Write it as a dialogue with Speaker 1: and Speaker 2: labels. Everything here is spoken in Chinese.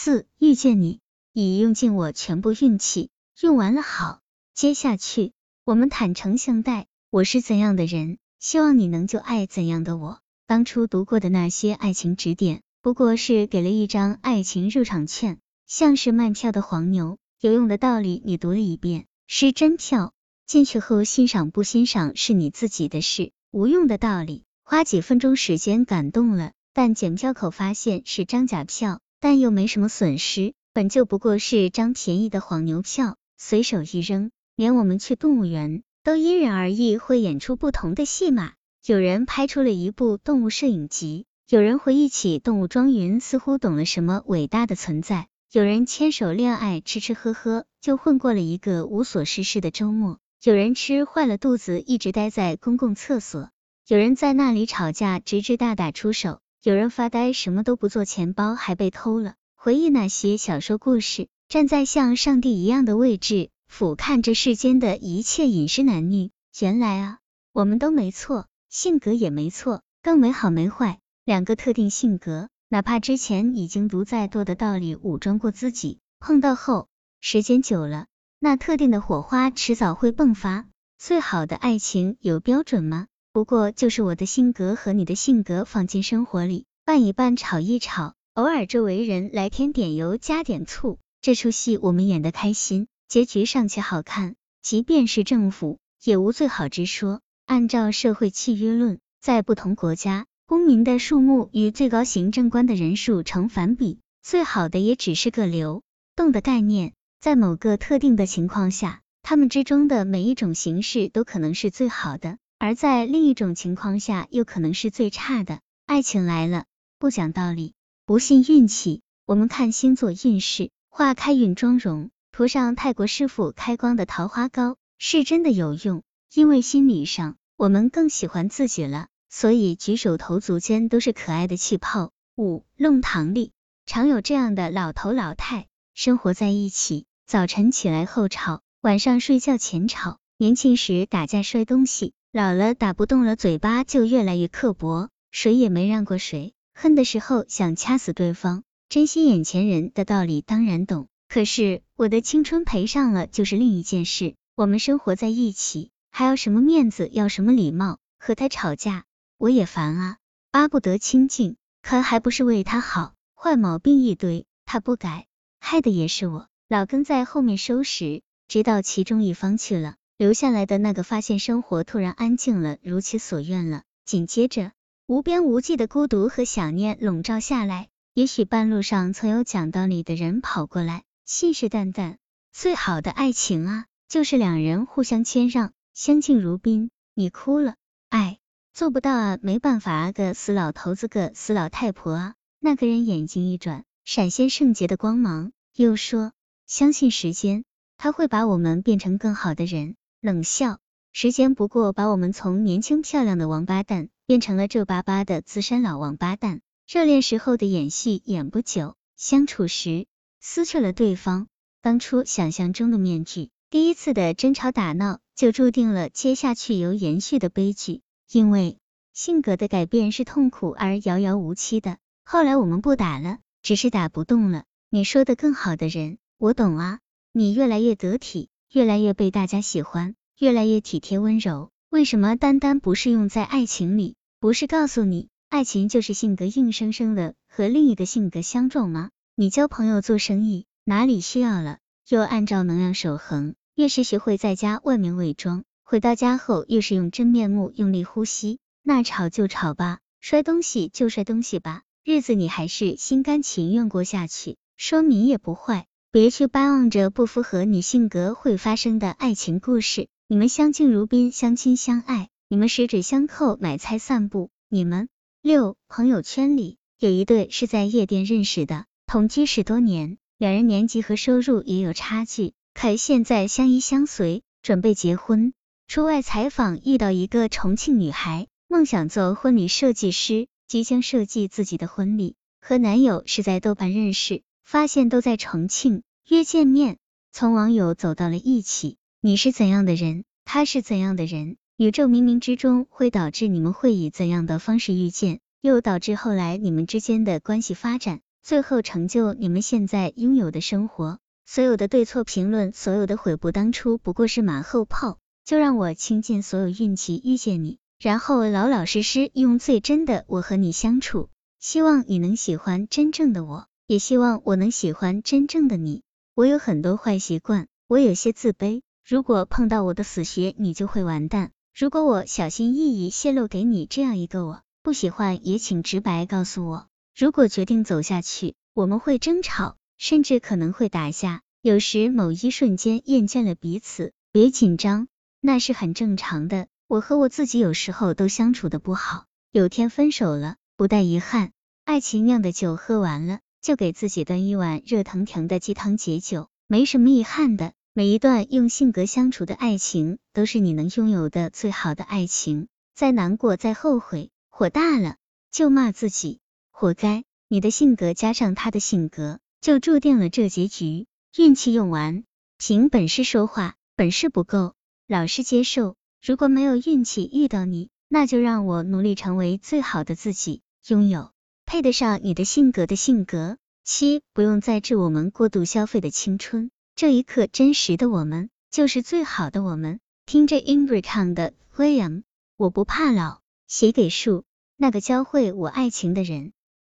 Speaker 1: 四遇见你，已用尽我全部运气，用完了好，接下去我们坦诚相待。我是怎样的人，希望你能就爱怎样的我。当初读过的那些爱情指点，不过是给了一张爱情入场券，像是卖票的黄牛。有用的道理你读了一遍，是真票，进去后欣赏不欣赏是你自己的事。无用的道理，花几分钟时间感动了，但检票口发现是张假票。但又没什么损失，本就不过是张便宜的黄牛票，随手一扔，连我们去动物园都因人而异，会演出不同的戏码。有人拍出了一部动物摄影集，有人回忆起动物庄云，似乎懂了什么伟大的存在。有人牵手恋爱，吃吃喝喝，就混过了一个无所事事的周末。有人吃坏了肚子，一直待在公共厕所。有人在那里吵架，直至大打出手。有人发呆，什么都不做，钱包还被偷了。回忆那些小说故事，站在像上帝一样的位置，俯瞰这世间的一切饮食男女。原来啊，我们都没错，性格也没错，更没好没坏。两个特定性格，哪怕之前已经读再多的道理，武装过自己，碰到后，时间久了，那特定的火花迟早会迸发。最好的爱情有标准吗？不过就是我的性格和你的性格放进生活里，拌一拌，炒一炒，偶尔周围人来添点油，加点醋，这出戏我们演得开心，结局尚且好看。即便是政府，也无最好之说。按照社会契约论，在不同国家，公民的数目与最高行政官的人数成反比，最好的也只是个流动的概念。在某个特定的情况下，他们之中的每一种形式都可能是最好的。而在另一种情况下，又可能是最差的。爱情来了，不讲道理，不信运气。我们看星座运势，化开运妆容，涂上泰国师傅开光的桃花膏，是真的有用。因为心理上，我们更喜欢自己了，所以举手投足间都是可爱的气泡。五弄堂里常有这样的老头老太，生活在一起，早晨起来后吵，晚上睡觉前吵，年轻时打架摔东西。老了打不动了，嘴巴就越来越刻薄，谁也没让过谁，恨的时候想掐死对方，珍惜眼前人的道理当然懂，可是我的青春赔上了就是另一件事。我们生活在一起，还要什么面子，要什么礼貌？和他吵架，我也烦啊，巴不得清静，可还不是为他好，坏毛病一堆，他不改，害的也是我，老跟在后面收拾，直到其中一方去了。留下来的那个发现生活突然安静了，如其所愿了。紧接着，无边无际的孤独和想念笼罩下来。也许半路上曾有讲道理的人跑过来，信誓旦旦：最好的爱情啊，就是两人互相谦让，相敬如宾。你哭了，爱做不到啊，没办法啊，个死老头子，个死老太婆啊。那个人眼睛一转，闪现圣洁的光芒，又说：相信时间，他会把我们变成更好的人。冷笑，时间不过把我们从年轻漂亮的王八蛋变成了皱巴巴的资深老王八蛋。热恋时候的演戏演不久，相处时撕去了对方当初想象中的面具，第一次的争吵打闹就注定了接下去有延续的悲剧。因为性格的改变是痛苦而遥遥无期的。后来我们不打了，只是打不动了。你说的更好的人，我懂啊。你越来越得体。越来越被大家喜欢，越来越体贴温柔。为什么单单不是用在爱情里？不是告诉你，爱情就是性格硬生生的和另一个性格相撞吗？你交朋友、做生意，哪里需要了，又按照能量守恒。越是学会在家外面伪装，回到家后越是用真面目用力呼吸。那吵就吵吧，摔东西就摔东西吧，日子你还是心甘情愿过下去，说明也不坏。别去巴望着不符合你性格会发生的爱情故事。你们相敬如宾，相亲相爱，你们十指相扣，买菜散步。你们六朋友圈里有一对是在夜店认识的，同居十多年，两人年纪和收入也有差距，可现在相依相随，准备结婚。出外采访遇到一个重庆女孩，梦想做婚礼设计师，即将设计自己的婚礼，和男友是在豆瓣认识。发现都在重庆，约见面，从网友走到了一起。你是怎样的人，他是怎样的人，宇宙冥冥之中会导致你们会以怎样的方式遇见，又导致后来你们之间的关系发展。最后成就你们现在拥有的生活。所有的对错评论，所有的悔不当初，不过是马后炮。就让我倾尽所有运气遇见你，然后老老实实用最真的我和你相处。希望你能喜欢真正的我，也希望我能喜欢真正的你。我有很多坏习惯，我有些自卑。如果碰到我的死穴，你就会完蛋。如果我小心翼翼泄露给你这样一个我，不喜欢也请直白告诉我。如果决定走下去，我们会争吵。甚至可能会打架，有时某一瞬间厌倦了彼此，别紧张，那是很正常的。我和我自己有时候都相处的不好，有天分手了，不带遗憾。爱情酿的酒喝完了，就给自己端一碗热腾腾的鸡汤解酒，没什么遗憾的。每一段用性格相处的爱情，都是你能拥有的最好的爱情。再难过，再后悔，火大了就骂自己，活该。你的性格加上他的性格。就注定了这结局，运气用完，凭本事说话，本事不够，老实接受。如果没有运气遇到你，那就让我努力成为最好的自己，拥有配得上你的性格的性格。七，不用再致我们过度消费的青春，这一刻真实的我们就是最好的我们。听着 Ingrid 唱的 William，我不怕老，写给树，那个教会我爱情的人。